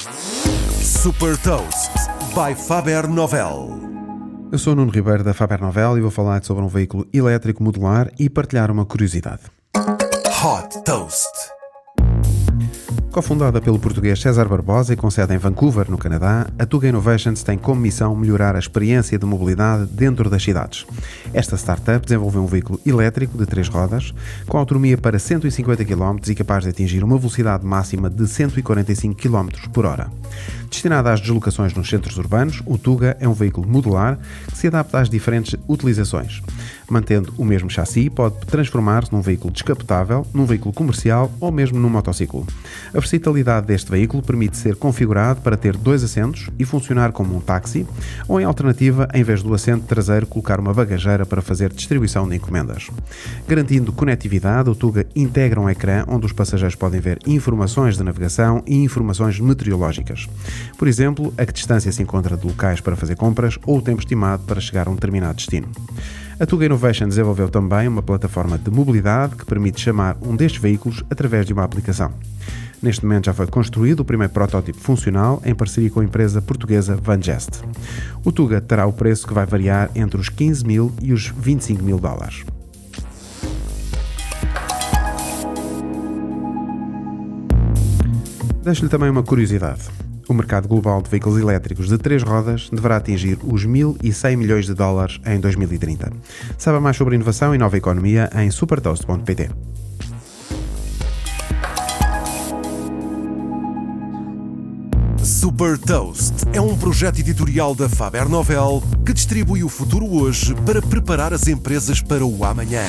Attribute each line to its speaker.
Speaker 1: Super Toast by Faber Novel.
Speaker 2: Eu sou o Nuno Ribeiro da Faber Novel e vou falar sobre um veículo elétrico modular e partilhar uma curiosidade.
Speaker 1: Hot Toast.
Speaker 2: Cofundada pelo português César Barbosa e com sede em Vancouver, no Canadá, a Tuga Innovations tem como missão melhorar a experiência de mobilidade dentro das cidades. Esta startup desenvolveu um veículo elétrico de três rodas, com autonomia para 150 km e capaz de atingir uma velocidade máxima de 145 km por hora. Destinada às deslocações nos centros urbanos, o Tuga é um veículo modular que se adapta às diferentes utilizações. Mantendo o mesmo chassi, pode transformar-se num veículo descapotável, num veículo comercial ou mesmo num motociclo. A versatilidade deste veículo permite ser configurado para ter dois assentos e funcionar como um táxi, ou em alternativa, em vez do assento traseiro, colocar uma bagageira para fazer distribuição de encomendas. Garantindo conectividade, o Tuga integra um ecrã onde os passageiros podem ver informações de navegação e informações meteorológicas. Por exemplo, a que distância se encontra de locais para fazer compras ou o tempo estimado para chegar a um determinado destino. A Tuga Innovation desenvolveu também uma plataforma de mobilidade que permite chamar um destes veículos através de uma aplicação. Neste momento já foi construído o primeiro protótipo funcional em parceria com a empresa portuguesa Vangest. O Tuga terá o preço que vai variar entre os 15 mil e os 25 mil dólares. Deixo-lhe também uma curiosidade. O mercado global de veículos elétricos de três rodas deverá atingir os 1.100 milhões de dólares em 2030. Saiba mais sobre inovação e nova economia em supertoast.pt.
Speaker 1: Super Toast é um projeto editorial da Faber Novel que distribui o futuro hoje para preparar as empresas para o amanhã.